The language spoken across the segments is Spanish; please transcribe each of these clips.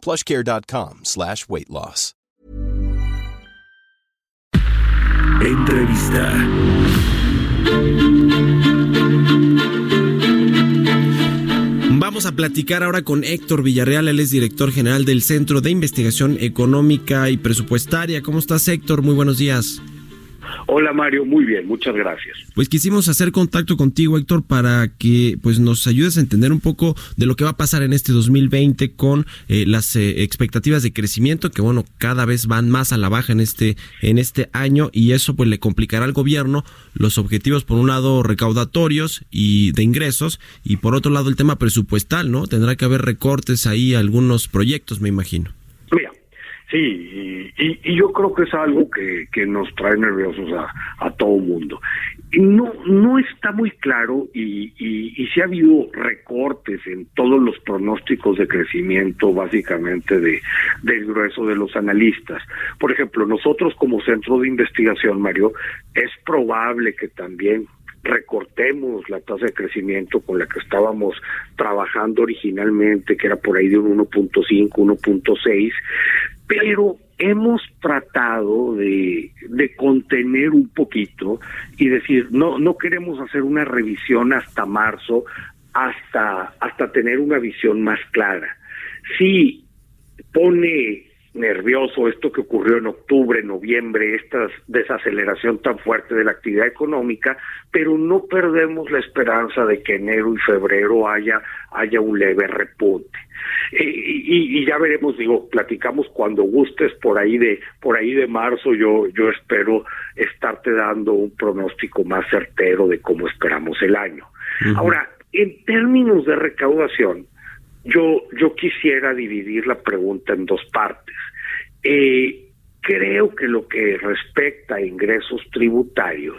plushcare.com slash weight loss. Entrevista. Vamos a platicar ahora con Héctor Villarreal, él es director general del Centro de Investigación Económica y Presupuestaria. ¿Cómo estás, Héctor? Muy buenos días. Hola Mario, muy bien, muchas gracias. Pues quisimos hacer contacto contigo, Héctor, para que pues nos ayudes a entender un poco de lo que va a pasar en este 2020 con eh, las eh, expectativas de crecimiento que bueno, cada vez van más a la baja en este en este año y eso pues le complicará al gobierno los objetivos por un lado recaudatorios y de ingresos y por otro lado el tema presupuestal, ¿no? Tendrá que haber recortes ahí algunos proyectos, me imagino. Mira, Sí, y, yo creo que es algo que, que nos trae nerviosos a, a todo mundo. No, no está muy claro y, y, y si ha habido recortes en todos los pronósticos de crecimiento, básicamente de, del grueso de los analistas. Por ejemplo, nosotros como centro de investigación, Mario, es probable que también recortemos la tasa de crecimiento con la que estábamos trabajando originalmente, que era por ahí de un 1.5, 1.6, pero hemos tratado de, de contener un poquito y decir, no, no queremos hacer una revisión hasta marzo, hasta, hasta tener una visión más clara. Si pone nervioso esto que ocurrió en octubre, noviembre, esta desaceleración tan fuerte de la actividad económica, pero no perdemos la esperanza de que enero y febrero haya, haya un leve repunte. Y, y, ya veremos, digo, platicamos cuando gustes por ahí de por ahí de marzo. Yo yo espero estarte dando un pronóstico más certero de cómo esperamos el año. Ahora, en términos de recaudación, yo yo quisiera dividir la pregunta en dos partes. Eh, creo que lo que respecta a ingresos tributarios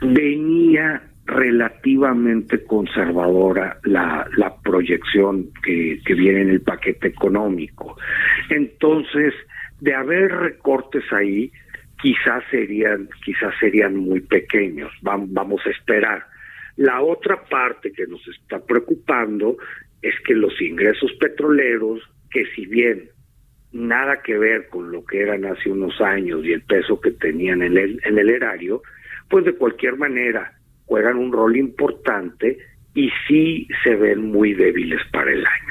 venía relativamente conservadora la, proyección que, que viene en el paquete económico. Entonces, de haber recortes ahí, quizás serían, quizás serían muy pequeños. Vamos a esperar. La otra parte que nos está preocupando es que los ingresos petroleros, que si bien nada que ver con lo que eran hace unos años y el peso que tenían en el, en el erario, pues de cualquier manera juegan un rol importante y sí se ven muy débiles para el año.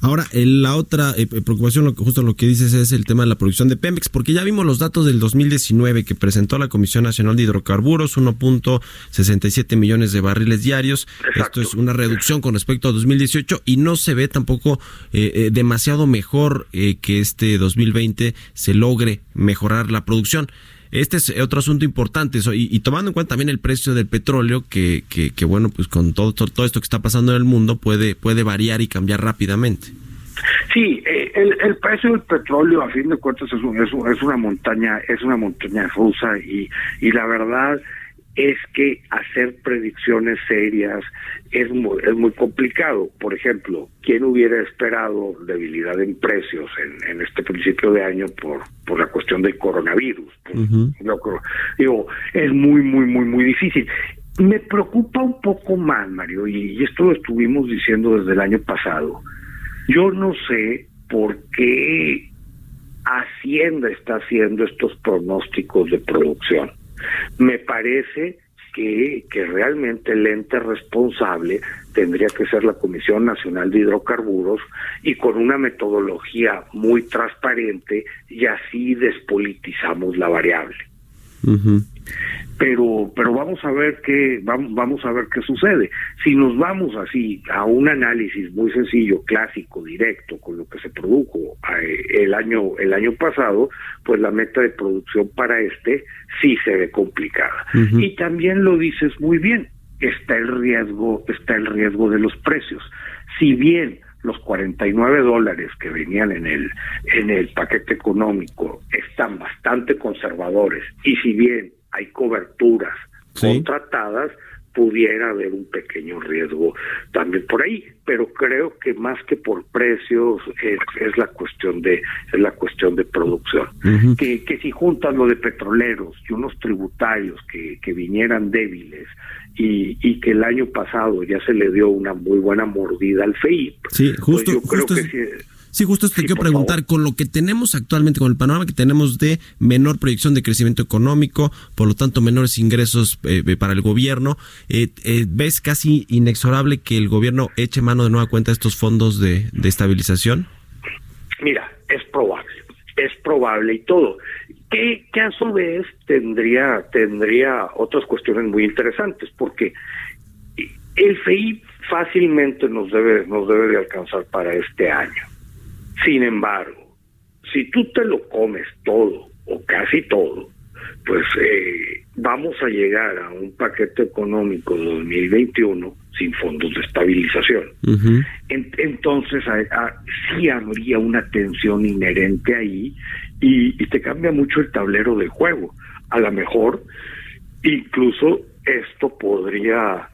Ahora, la otra eh, preocupación, justo lo que dices, es el tema de la producción de Pemex, porque ya vimos los datos del 2019 que presentó la Comisión Nacional de Hidrocarburos, 1.67 millones de barriles diarios. Esto es una reducción con respecto a 2018 y no se ve tampoco eh, eh, demasiado mejor que este 2020 se logre mejorar la producción. Este es otro asunto importante y, tomando en cuenta también el precio del petróleo que, que, que bueno pues con todo, todo, esto que está pasando en el mundo puede puede variar y cambiar rápidamente. Sí, eh, el, el precio del petróleo a fin de cuentas es, un, es, un, es una montaña es una montaña rusa y y la verdad es que hacer predicciones serias es muy, es muy complicado. Por ejemplo, ¿quién hubiera esperado debilidad en precios en, en este principio de año por, por la cuestión del coronavirus? Uh -huh. no, digo, es muy, muy, muy, muy difícil. Me preocupa un poco más, Mario, y, y esto lo estuvimos diciendo desde el año pasado. Yo no sé por qué Hacienda está haciendo estos pronósticos de producción me parece que, que realmente el ente responsable tendría que ser la Comisión Nacional de Hidrocarburos y con una metodología muy transparente y así despolitizamos la variable. Uh -huh. Pero pero vamos a ver qué vamos vamos a ver qué sucede. Si nos vamos así a un análisis muy sencillo, clásico, directo con lo que se produjo eh, el año el año pasado, pues la meta de producción para este sí se ve complicada. Uh -huh. Y también lo dices muy bien, está el riesgo está el riesgo de los precios. Si bien los 49 dólares que venían en el, en el paquete económico están bastante conservadores. Y si bien hay coberturas contratadas, pudiera haber un pequeño riesgo también por ahí, pero creo que más que por precios es, la cuestión de es la cuestión de producción. que, que si juntan lo de petroleros y unos tributarios que, que vinieran débiles y, y que el año pasado ya se le dio una muy buena mordida al FEIP, sí, pues justo, yo creo que sí, Sí, justo te quiero preguntar, con lo que tenemos actualmente, con el panorama que tenemos de menor proyección de crecimiento económico, por lo tanto menores ingresos eh, eh, para el gobierno, eh, ¿ves casi inexorable que el gobierno eche mano de nueva cuenta a estos fondos de, estabilización? Mira, es probable, es probable y todo. Que, que a su vez tendría, tendría otras cuestiones muy interesantes, porque el FEI fácilmente nos debe, nos debe de alcanzar para este año sin embargo, si tú te lo comes todo o casi todo, pues eh, vamos a llegar a un paquete económico 2021 sin fondos de estabilización. entonces sí habría una tensión inherente ahí y, y te cambia mucho el tablero de juego. A lo mejor incluso esto podría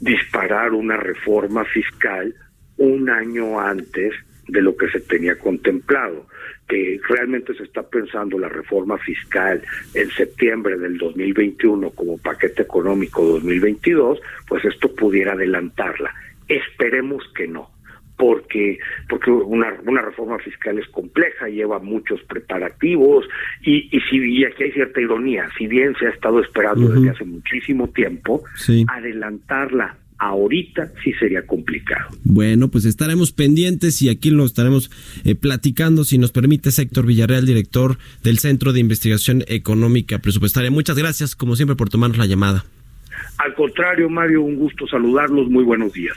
disparar una reforma fiscal un año antes de lo que se tenía contemplado, que realmente se está pensando la reforma fiscal en septiembre del 2021 como paquete económico 2022, pues esto pudiera adelantarla. Esperemos que no, porque porque una, una reforma fiscal es compleja, lleva muchos preparativos y, y si y aquí hay cierta ironía, si bien se ha estado esperando desde hace muchísimo tiempo, adelantarla ahorita sí sería complicado. Bueno, pues estaremos pendientes y aquí lo estaremos eh, platicando, si nos permite, Héctor Villarreal, director del Centro de Investigación Económica Presupuestaria. Muchas gracias, como siempre, por tomarnos la llamada. Al contrario, Mario, un gusto saludarlos. Muy buenos días.